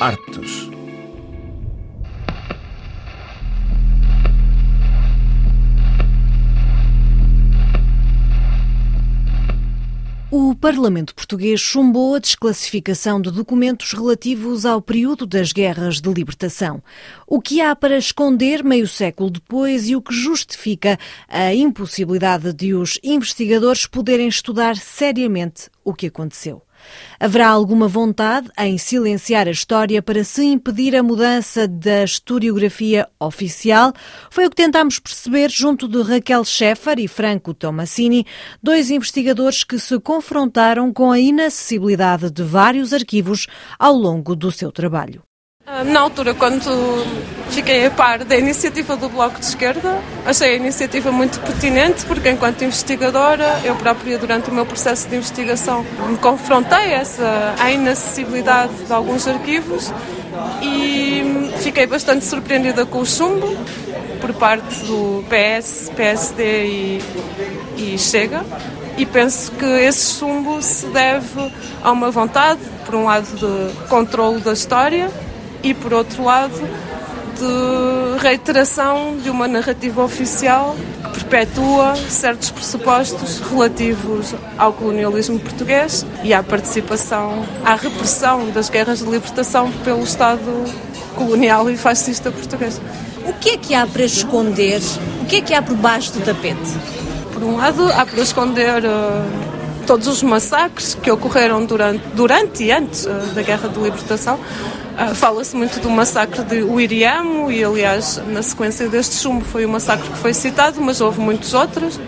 Artes. O Parlamento Português chumbou a desclassificação de documentos relativos ao período das guerras de libertação. O que há para esconder meio século depois e o que justifica a impossibilidade de os investigadores poderem estudar seriamente o que aconteceu. Haverá alguma vontade em silenciar a história para se impedir a mudança da historiografia oficial? Foi o que tentámos perceber junto de Raquel Scheffer e Franco Tomassini, dois investigadores que se confrontaram com a inacessibilidade de vários arquivos ao longo do seu trabalho. Ah, na altura, quando fiquei a par da iniciativa do Bloco de Esquerda, achei a iniciativa muito pertinente, porque enquanto investigadora, eu própria, durante o meu processo de investigação, me confrontei a essa à inacessibilidade de alguns arquivos e fiquei bastante surpreendida com o chumbo por parte do PS, PSD e, e Chega. E penso que esse chumbo se deve a uma vontade, por um lado, de controle da história e, por outro lado, de reiteração de uma narrativa oficial que perpetua certos pressupostos relativos ao colonialismo português e à participação, à repressão das guerras de libertação pelo Estado colonial e fascista português. O que é que há para esconder? O que é que há por baixo do tapete? Por um lado, há para esconder uh, todos os massacres que ocorreram durante, durante e antes uh, da Guerra de Libertação, Uh, Fala-se muito do massacre de Uiriamo e, aliás, na sequência deste chumbo foi o massacre que foi citado, mas houve muitos outros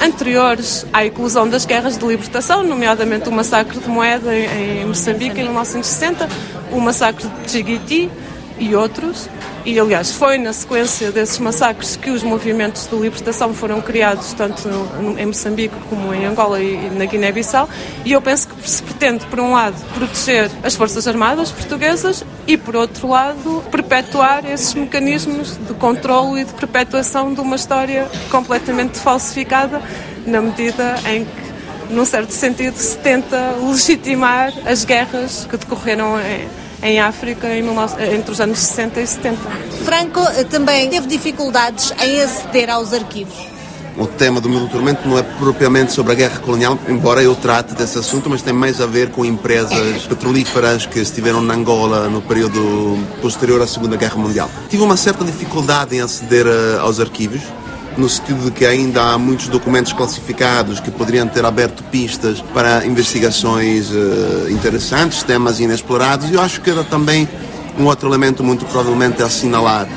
anteriores à inclusão das guerras de libertação, nomeadamente o massacre de Moeda em, Moçambique em 1960, o massacre de Chiguiti e outros. E, aliás, foi na sequência desses massacres que os movimentos de libertação foram criados, tanto no, em Moçambique como em Angola e, na Guiné-Bissau. E eu penso se pretende, por um lado, proteger as Forças Armadas portuguesas e, por outro lado, perpetuar esses mecanismos de controle e de perpetuação de uma história completamente falsificada, na medida em que, num certo sentido, se tenta legitimar as guerras que decorreram em em África entre os anos 60 e 70. Franco eh, também teve dificuldades em aceder aos arquivos. O tema do meu doutoramento não é propriamente sobre a guerra colonial, embora eu trate desse assunto, mas tem mais a ver com empresas petrolíferas que estiveram na Angola no período posterior à Segunda Guerra Mundial. Tive uma certa dificuldade em aceder eh, aos arquivos, no sentido de que ainda há muitos documentos classificados que poderiam ter aberto pistas para investigações uh, interessantes, temas inexplorados, e eu acho que era também um outro elemento muito provavelmente a assinalar.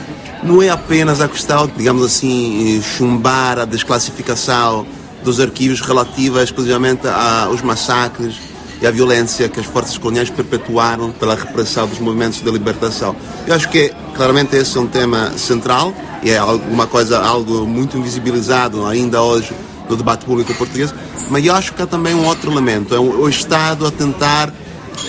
Não é apenas a questão, digamos assim, chumbar a desclassificação dos arquivos relativa exclusivamente aos massacres e à violência que as forças coloniais perpetuaram pela repressão dos movimentos de libertação. Eu acho que claramente esse é um tema central e é alguma coisa, algo muito invisibilizado ainda hoje no debate público português, mas eu acho que há também um outro elemento, é o Estado a tentar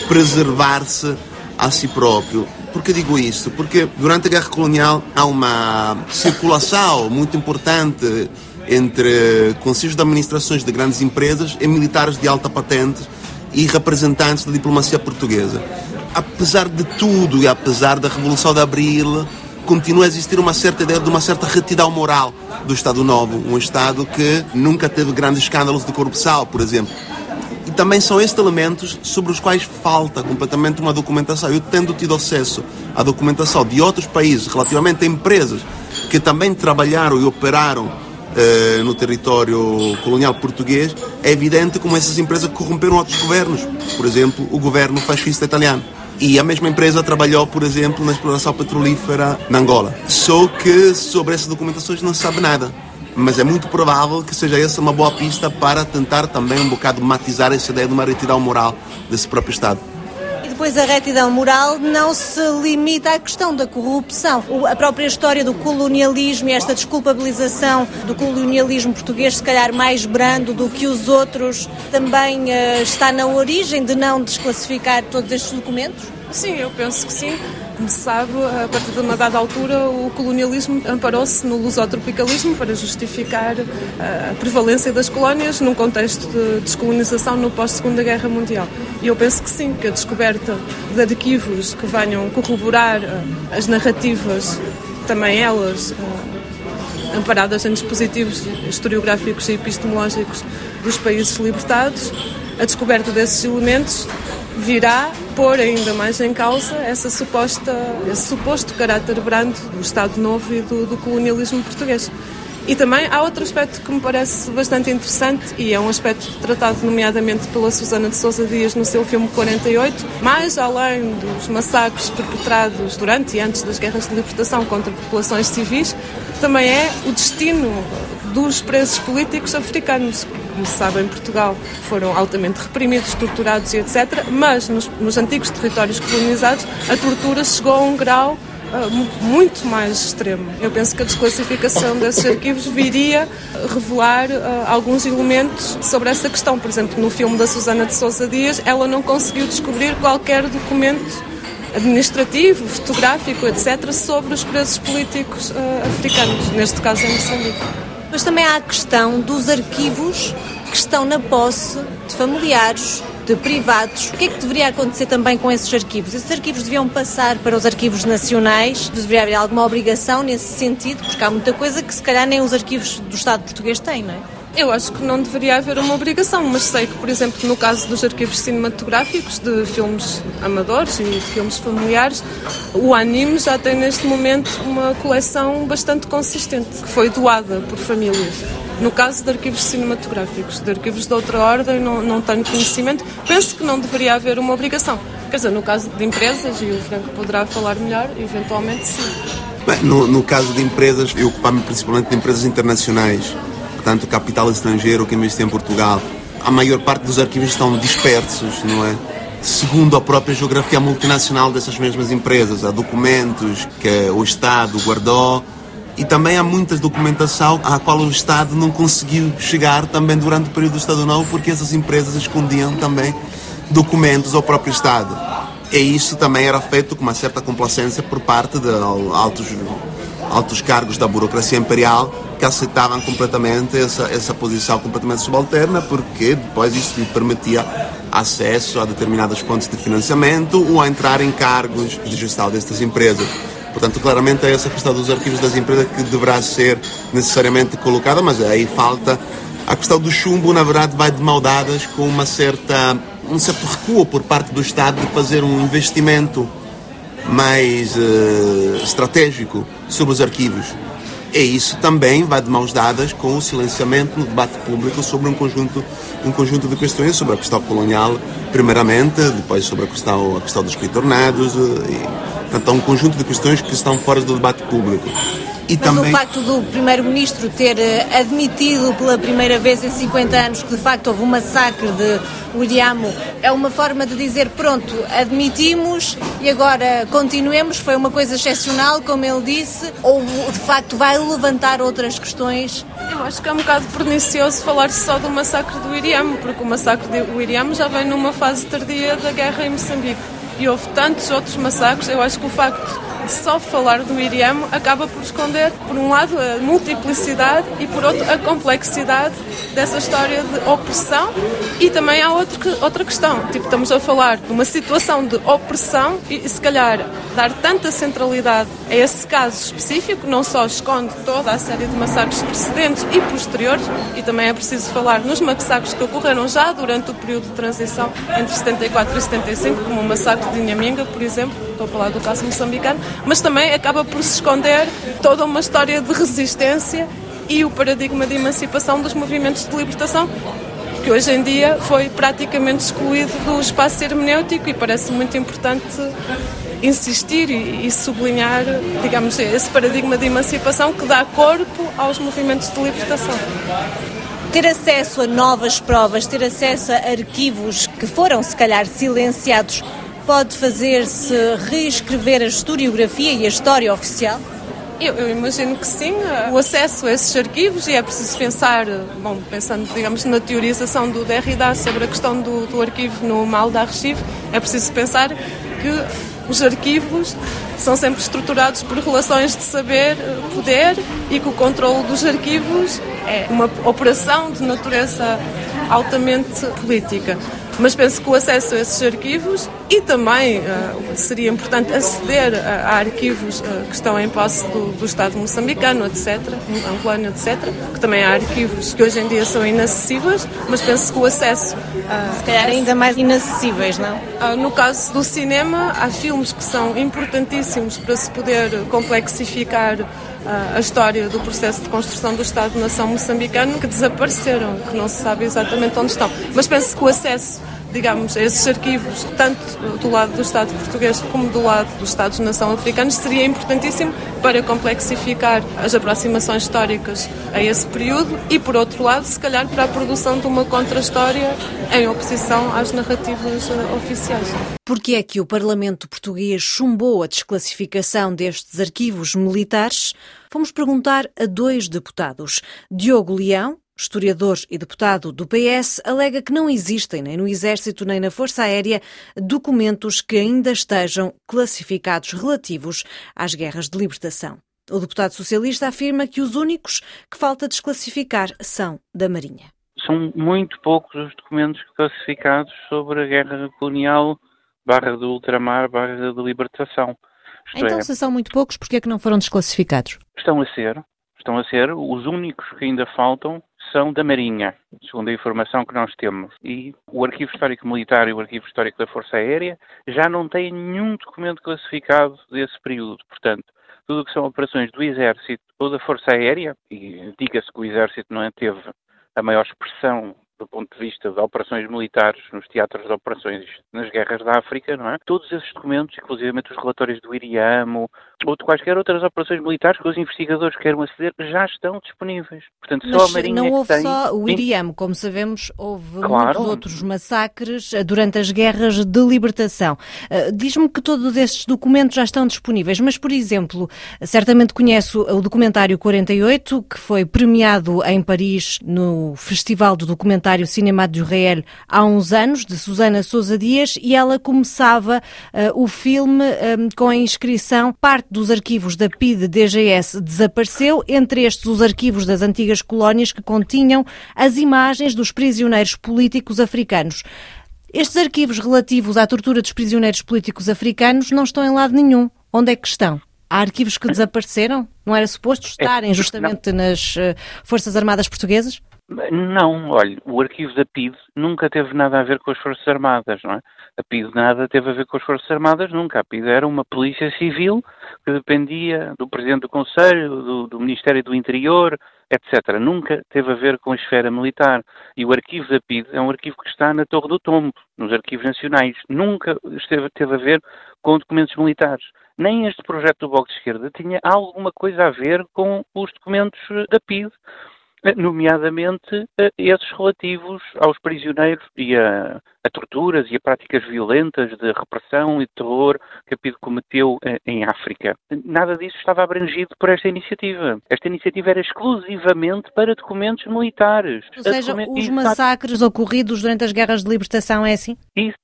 preservar-se a si próprio. Por que digo isso? Porque durante a Guerra Colonial há uma circulação muito importante entre conselhos de administrações de grandes empresas e militares de alta patente e representantes da diplomacia portuguesa. Apesar de tudo e apesar da Revolução de Abril, continua a existir uma certa ideia de uma certa retidão moral do Estado Novo, um Estado que nunca teve grandes escândalos de corrupção, por exemplo. E também são estes elementos sobre os quais falta completamente uma documentação. Eu tendo tido acesso à documentação de outros países relativamente a empresas que também trabalharam e operaram eh, no território colonial português, é evidente como essas empresas corromperam outros governos. Por exemplo, o governo fascista italiano. E a mesma empresa trabalhou, por exemplo, na exploração petrolífera na Angola. Só que sobre essas documentações não se sabe nada. Mas é muito provável que seja essa uma boa pista para tentar também um bocado matizar essa ideia de uma retidão moral desse próprio Estado depois a retidão moral não se limita à questão da corrupção. A própria história do colonialismo e esta desculpabilização do colonialismo português, se calhar mais brando do que os outros, também uh, está na origem de não desclassificar todos estes documentos? Sim, eu penso que sim. Como se sabe, a partir de uma dada altura, o colonialismo amparou-se no lusotropicalismo para justificar a prevalência das colónias num contexto de descolonização no pós-Segunda Guerra Mundial. E eu penso que sim, que a descoberta de arquivos que venham corroborar as narrativas, também elas amparadas em dispositivos historiográficos e epistemológicos dos países libertados, a descoberta desses elementos virá pôr ainda mais em causa essa suposta, esse suposto caráter brando do Estado Novo e do, do colonialismo português. E também há outro aspecto que me parece bastante interessante e é um aspecto tratado nomeadamente pela Susana de Sousa Dias no seu filme 48, mais além dos massacres perpetrados durante e antes das guerras de libertação contra populações civis, também é o destino dos presos políticos africanos, como se sabe, em Portugal foram altamente reprimidos, torturados e etc. Mas nos, nos antigos territórios colonizados a tortura chegou a um grau uh, muito mais extremo. Eu penso que a desclassificação desses arquivos viria revelar uh, alguns elementos sobre essa questão. Por exemplo, no filme da Susana de Sousa Dias, ela não conseguiu descobrir qualquer documento administrativo, fotográfico, etc., sobre os presos políticos uh, africanos, neste caso em Moçambique. Mas também há a questão dos arquivos que estão na posse de familiares, de privados. O que é que deveria acontecer também com esses arquivos? Esses arquivos deviam passar para os arquivos nacionais? Deveria haver alguma obrigação nesse sentido? Porque há muita coisa que se calhar nem os arquivos do Estado português têm, não é? Eu acho que não deveria haver uma obrigação, mas sei que, por exemplo, no caso dos arquivos cinematográficos, de filmes amadores e de filmes familiares, o anime já tem neste momento uma coleção bastante consistente, que foi doada por famílias. No caso de arquivos cinematográficos, de arquivos de outra ordem, não, não tenho conhecimento. Penso que não deveria haver uma obrigação. Quer dizer, no caso de empresas, e o Franco poderá falar melhor, eventualmente sim. Bem, no, no caso de empresas, eu ocupar-me principalmente de empresas internacionais portanto, capital estrangeiro que investe em Portugal. A maior parte dos arquivos estão dispersos, não é? Segundo a própria geografia multinacional dessas mesmas empresas, há documentos que o Estado guardou e também há muita documentação à qual o Estado não conseguiu chegar também durante o período do Estado Novo porque essas empresas escondiam também documentos ao próprio Estado. E isso também era feito com uma certa complacência por parte de altos, altos cargos da burocracia imperial que aceitavam completamente essa, essa posição completamente subalterna, porque depois isso lhe permitia acesso a determinadas fontes de financiamento ou a entrar em cargos de gestão destas empresas. Portanto, claramente é essa questão dos arquivos das empresas que deverá ser necessariamente colocada, mas aí falta a questão do chumbo, na verdade, vai de mão dadas com uma certa, um certo recuo por parte do Estado de fazer um investimento mais uh, estratégico sobre os arquivos. E isso também vai de mãos dadas com o silenciamento no debate público sobre um conjunto, um conjunto de questões, sobre a questão colonial, primeiramente, depois sobre a questão, a questão dos retornados, eh, e, portanto, um conjunto de questões que estão fora do debate público. E Mas também... o facto do Primeiro-Ministro ter eh, admitido pela primeira vez em 50 anos que de facto houve um massacre de Uriamo é uma forma de dizer pronto, admitimos e agora continuemos, foi uma coisa excepcional, como ele disse, ou de facto vai levantar outras questões? Eu acho que é um bocado pernicioso falar só do massacre do Iriamo, porque o massacre do Iriamo já vem numa fase tardia da guerra em Moçambique. E houve tantos outros massacres, eu acho que o facto só falar do Iriamo acaba por esconder, por um lado, a multiplicidade e, por outro, a complexidade dessa história de opressão e também há outro, outra questão. Tipo, estamos a falar de uma situação de opressão e, se calhar, dar tanta centralidade a esse caso específico não só esconde toda a série de massacres precedentes e posteriores, e também é preciso falar nos massacres que ocorreram já durante o período de transição entre 74 e 75, como o massacre de Inhaminga, por exemplo, estou a falar do caso moçambicano, mas também acaba por se esconder toda uma história de resistência e o paradigma de emancipação dos movimentos de libertação que hoje em dia foi praticamente excluído do espaço hermenêutico e parece muito importante insistir e, sublinhar, digamos, esse paradigma de emancipação que dá corpo aos movimentos de libertação. Ter acesso a novas provas, ter acesso a arquivos que foram, se calhar, silenciados pode fazer-se reescrever a historiografia e a história oficial? Eu, eu, imagino que sim. O acesso a esses arquivos, e é preciso pensar, bom, pensando, digamos, na teorização do Derrida sobre a questão do, do arquivo no mal da archivo, é preciso pensar que os arquivos são sempre estruturados por relações de saber, poder e que o controle dos arquivos é uma operação de natureza altamente política mas penso que o acesso a esses arquivos e também uh, seria importante aceder a, a arquivos uh, que estão em posse do, do, Estado moçambicano, etc., angolano, etc., que também há arquivos que hoje em dia são inacessíveis, mas penso que o acesso... Uh, Se calhar ainda mais inacessíveis, não? no caso do cinema, há filmes que são importantíssimos para se poder complexificar a história do processo de construção do Estado-nação moçambicano que desapareceram, que não se sabe exatamente onde estão. Mas penso que o acesso digamos, esses arquivos, tanto do lado do Estado português como do lado dos Estados-nação africanos, seria importantíssimo para complexificar as aproximações históricas a esse período e, por outro lado, se calhar para a produção de uma contra-história em oposição às narrativas eh, oficiais. Por que é que o Parlamento português chumbou a desclassificação destes arquivos militares? Fomos perguntar a dois deputados, Diogo Leão, historiador e deputado do PS, alega que não existem, nem no Exército nem na Força Aérea, documentos que ainda estejam classificados relativos às guerras de libertação. O deputado socialista afirma que os únicos que falta desclassificar são da Marinha. São muito poucos os documentos classificados sobre a guerra colonial barra do ultramar, barra da libertação. Isto então, é, se são muito poucos, porquê é que não foram desclassificados? Estão a ser. Estão a ser. Os únicos que ainda faltam são da Marinha, segundo a informação que nós temos. E o Arquivo Histórico Militar e o Arquivo Histórico da Força Aérea já não têm nenhum documento classificado desse período. Portanto, tudo o que são operações do Exército ou da Força Aérea, e diga-se que o Exército não teve a maior expressão do ponto de vista de operações militares nos teatros de operações nas guerras da África, não é? Todos esses documentos, inclusive os relatórios do IRIAMO, ou de quaisquer outras operações militares que os investigadores queiram aceder, já estão disponíveis. Portanto, Mas só a Marinha não houve tem... só o IRIAMO, como sabemos, houve claro. muitos outros massacres eh, durante as guerras de libertação. Uh, Diz-me que todos estes documentos já estão disponíveis, mas, por exemplo, certamente conhece o documentário 48, que foi premiado em Paris no Festival do Documentário documentário Cinema de Israel há uns anos, de Susana Sousa Dias, e ela começava uh, o filme um, com a inscrição parte dos arquivos da PIDE-DGS desapareceu, entre estes os arquivos das antigas colónias que continham as imagens dos prisioneiros políticos africanos. Estes arquivos relativos à tortura dos prisioneiros políticos africanos não estão em lado nenhum. Onde é que estão? Há arquivos que desapareceram? Não era suposto é, estarem justamente nas uh, Forças Armadas Portuguesas? Não, olha, o arquivo da PID nunca teve nada a ver com as Forças Armadas, não é? A PID nada teve a ver com as Forças Armadas, nunca. A PID era uma polícia civil que dependia do Presidente do Conselho, do, do Ministério do Interior, etc. Nunca teve a ver com a esfera militar. E o arquivo da PID é um arquivo que está na Torre do Tombo, nos arquivos nacionais. Nunca esteve, teve a ver com documentos militares. Nem este projeto do Bloco de Esquerda tinha alguma coisa a ver com os documentos da PID nomeadamente eh, esses relativos aos prisioneiros e a, a, torturas e a práticas violentas de repressão e de terror que a PIDE cometeu eh, em África. Nada disso estava abrangido por esta iniciativa. Esta iniciativa era exclusivamente para documentos militares. Ou seja, os massacres ocorridos durante as guerras de libertação é assim? Isso,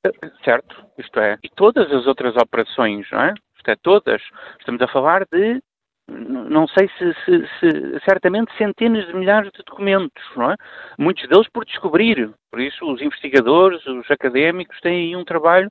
certo, isto é. E todas as outras operações, não é? Isto é, todas. Estamos a falar de não sei se, se, se, certamente centenas de milhares de documentos, não é? Muitos deles por descobrir. Por isso, os investigadores, os académicos têm aí um trabalho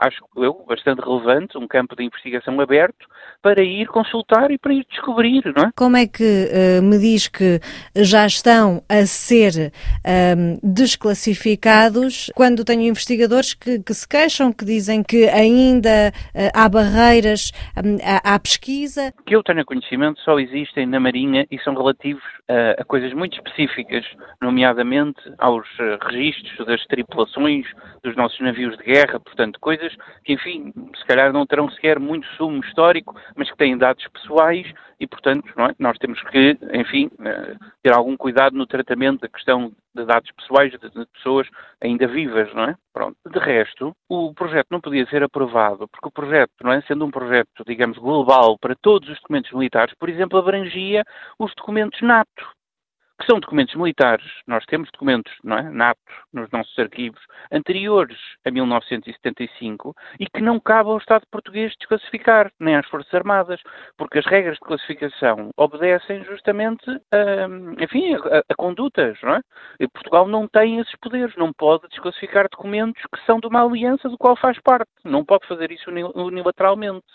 acho eu, bastante relevante, um campo de investigação aberto para ir consultar e para ir descobrir, não é? Como é que uh, me diz que já estão a ser um, desclassificados quando tenho investigadores que, que, se queixam, que dizem que ainda uh, há barreiras um, à, à, pesquisa? Que eu tenho conhecimento só existem na Marinha e são relativos uh, a coisas muito específicas, nomeadamente aos registros das tripulações dos nossos navios de guerra, portanto, coisas coisas que, enfim, se calhar não terão sequer muito sumo histórico, mas que têm dados pessoais e, portanto, é? nós temos que, enfim, eh, ter algum cuidado no tratamento da questão de dados pessoais de, de pessoas ainda vivas, não é? Pronto. De resto, o projeto não podia ser aprovado, porque o projeto, não é? Sendo um projeto, digamos, global para todos os documentos militares, por exemplo, abrangia os documentos NATO, que são documentos militares, nós temos documentos não é, natos nos nossos arquivos anteriores a 1975 e que não cabe ao Estado português desclassificar, nem às Forças Armadas, porque as regras de classificação obedecem justamente a, enfim, a, a condutas, não é? E Portugal não tem esses poderes, não pode desclassificar documentos que são de uma aliança do qual faz parte, não pode fazer isso unilateralmente.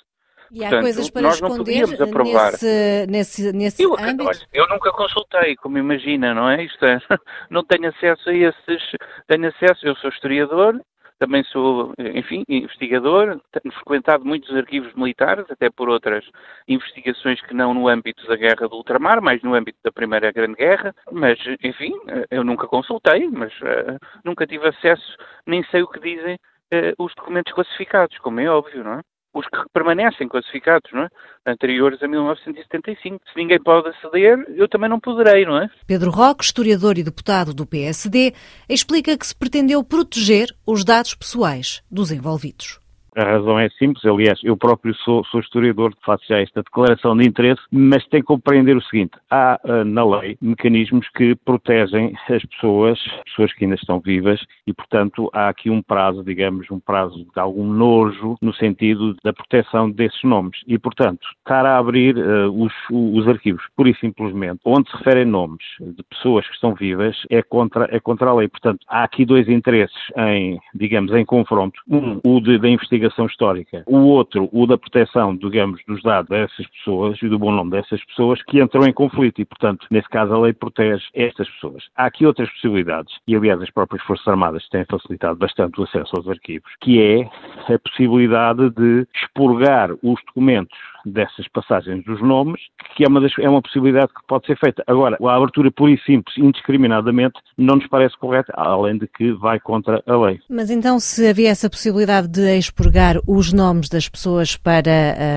E há Portanto, coisas para esconder nesse, nesse, nesse eu, âmbito? Olha, eu nunca consultei, como imagina, não é? Isto é, não tenho acesso a esses, tenho acesso, eu sou historiador, também sou, enfim, investigador, tenho frequentado muitos arquivos militares, até por outras investigações que não no âmbito da Guerra do Ultramar, mas no âmbito da Primeira Grande Guerra, mas, enfim, eu nunca consultei, mas uh, nunca tive acesso, nem sei o que dizem uh, os documentos classificados, como é óbvio, não é? Os que permanecem classificados, não é? anteriores a 1975. Se ninguém pode aceder, eu também não poderei, não é? Pedro Roque, historiador e deputado do PSD, explica que se pretendeu proteger os dados pessoais dos envolvidos. A razão é simples, aliás, eu próprio sou, sou historiador, faço já esta declaração de interesse, mas tem que compreender o seguinte: há uh, na lei mecanismos que protegem as pessoas, pessoas que ainda estão vivas, e portanto há aqui um prazo, digamos, um prazo de algum nojo no sentido da proteção desses nomes. E portanto, estar a abrir uh, os, os arquivos, pura e simplesmente, onde se referem nomes de pessoas que estão vivas, é contra, é contra a lei. Portanto, há aqui dois interesses em, digamos, em confronto. Um, o de, da investigação investigação histórica. O outro, o da proteção, digamos, dos dados dessas pessoas e do bom nome dessas pessoas que entram em conflito e, portanto, nesse caso a lei protege estas pessoas. Há aqui outras possibilidades e, aliás, as próprias Forças Armadas têm facilitado bastante o acesso aos arquivos, que é a possibilidade de expurgar os documentos dessas passagens dos nomes, que é uma, das, é uma possibilidade que pode ser feita. Agora, a abertura pura e simples, indiscriminadamente, não nos parece correta, além de que vai contra a lei. Mas então, se havia essa possibilidade de expurgar os nomes das pessoas para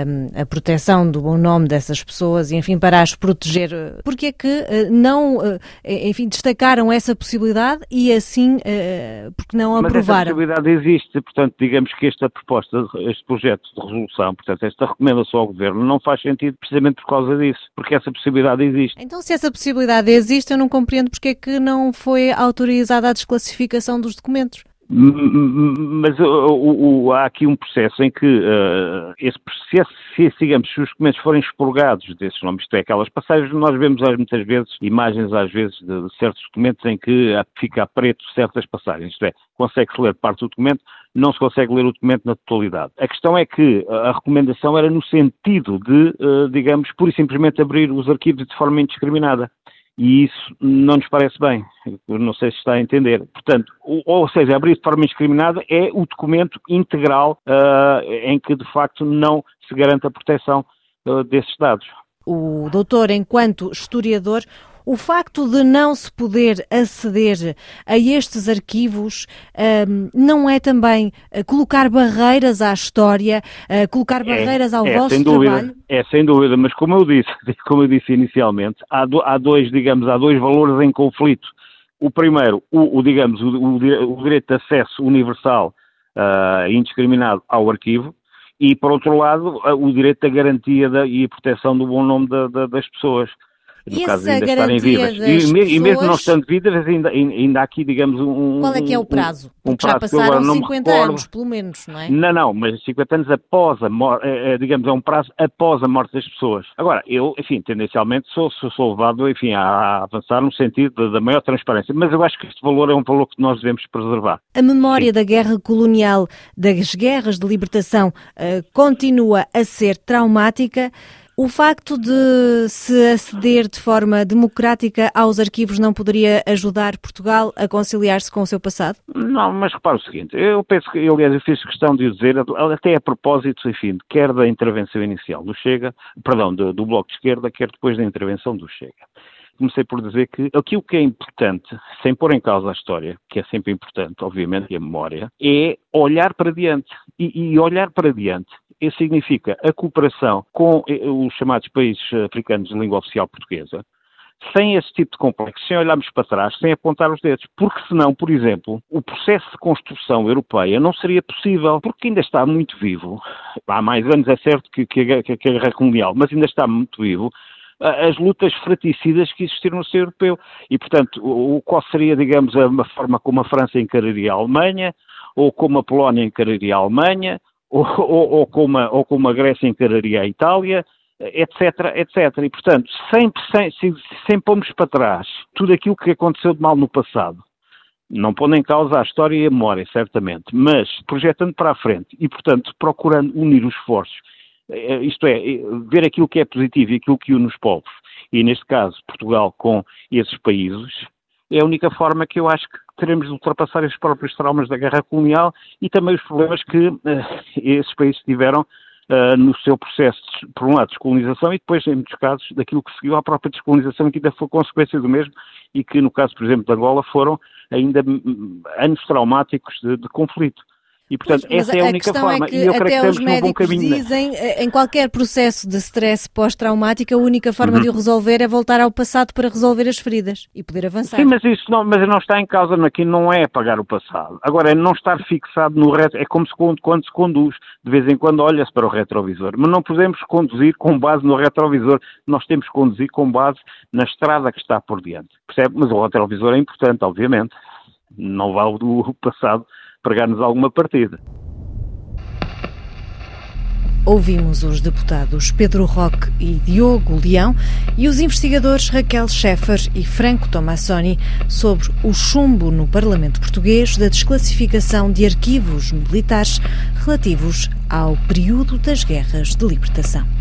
um, a proteção do bom nome dessas pessoas e, enfim, para as proteger, porque é que uh, não, uh, enfim, destacaram essa possibilidade e assim, uh, porque não Mas aprovaram? Mas essa possibilidade existe, portanto, digamos que esta proposta, este projeto de resolução, portanto, esta recomendação ao governo não faz sentido precisamente por causa disso, porque essa possibilidade existe. Então, se essa possibilidade existe, eu não compreendo porque é que não foi autorizada a desclassificação dos documentos. Mas há aqui um processo em que uh, esse processo, se, digamos, se os documentos forem expurgados desses nomes, isto é, aquelas passagens, nós vemos muitas vezes imagens, às vezes, de, de certos documentos em que fica a preto certas passagens, isto é, consegue-se ler parte do documento, não se consegue ler o documento na totalidade. A questão é que a recomendação era no sentido de, uh, digamos, pura e simplesmente abrir os arquivos de forma indiscriminada e isso não nos parece bem. Não sei se está a entender. Portanto, ou seja, abrir de forma indiscriminada é o documento integral uh, em que de facto não se garante a proteção uh, desses dados. O doutor, enquanto historiador, o facto de não se poder aceder a estes arquivos um, não é também uh, colocar barreiras à história, uh, colocar é, barreiras ao é, vosso sem dúvida, trabalho? É, sem dúvida, mas como eu disse, como eu disse inicialmente, há, do, há dois, digamos, há dois valores em conflito. O primeiro, o, o digamos, o, o, direito de acesso universal uh, indiscriminado ao arquivo, e, por outro lado, o direito da garantia da, e a proteção do bom nome da, da, das pessoas no caso de ainda estarem vivas. E, pessoas... e, mesmo não estando vivas, ainda, ainda há aqui, digamos, um. Qual é que é o prazo? Um, um prazo já passaram 50 anos, pelo menos, não é? Não, não, mas 50 anos após a morte, é, é, digamos, é um prazo após a morte das pessoas. Agora, eu, enfim, tendencialmente sou, sou, sou levado, enfim, a avançar no sentido da maior transparência, mas eu acho que este valor é um valor que nós devemos preservar. A memória Sim. da guerra colonial, das guerras de libertação, uh, continua a ser traumática. O facto de se aceder de forma democrática aos arquivos não poderia ajudar Portugal a conciliar-se com o seu passado? Não, mas repare o seguinte, eu penso que, aliás, eu fiz questão de o dizer, até a propósito, enfim, quer da intervenção inicial do Chega, perdão, do, do Bloco de Esquerda, quer depois da intervenção do Chega comecei por dizer que aquilo que é importante, sem pôr em causa a história, que é sempre importante, obviamente, e a memória, é olhar para diante. E, e olhar para diante isso significa a cooperação com eh, os chamados países africanos de língua oficial portuguesa, sem esse tipo de complexo, sem olharmos para trás, sem apontar os dedos. Porque senão, por exemplo, o processo de construção europeia não seria possível, porque ainda está muito vivo. Há mais anos é certo que, que, a, que a guerra colonial, mas ainda está muito vivo as lutas fraticidas que existiram no seio europeu. E, portanto, o, qual seria, digamos, a, forma como a França encararia a Alemanha, ou como a Polónia encararia a Alemanha, ou, ou, ou, como, a, ou como a Grécia encararia a Itália, etc, etc. E, portanto, sempre, sem, sem, pomos para trás tudo aquilo que aconteceu de mal no passado, não pondo em causa a história e a memória, certamente, mas projetando para a frente e, portanto, procurando unir os esforços, eh, isto é, eh, ver aquilo que é positivo e aquilo que une os povos, e neste caso Portugal com esses países, é a única forma que eu acho que teremos de ultrapassar esses próprios traumas da guerra colonial e também os problemas que uh, esses países tiveram uh, no seu processo, por um lado, de descolonização e depois, em muitos casos, daquilo que seguiu à própria descolonização que ainda foi consequência do mesmo e que, no caso, por exemplo, de Angola, foram ainda anos traumáticos de, de conflito. E, portanto, pois, essa é a, a única é forma. É que e eu creio que estamos num bom caminho. Né? dizem, eh, em qualquer processo de stress pós-traumático, a única forma uhum. de o resolver é voltar ao passado para resolver as feridas e poder avançar. Sim, mas isso não, mas não está em causa aqui, não é apagar o passado. Agora, é não estar fixado no retro, é como se quando, quando se conduz, de vez em quando olha-se para o retrovisor, mas não podemos conduzir com base no retrovisor, nós temos que conduzir com base na estrada que está por diante, percebe? Mas o retrovisor é importante, obviamente, não vale do passado pregar-nos alguma partida. Ouvimos os deputados Pedro Roque e Diogo Leão e os investigadores Raquel Scheffer e Franco Tomassoni sobre o chumbo no Parlamento Português da desclassificação de arquivos militares relativos ao período das guerras de libertação.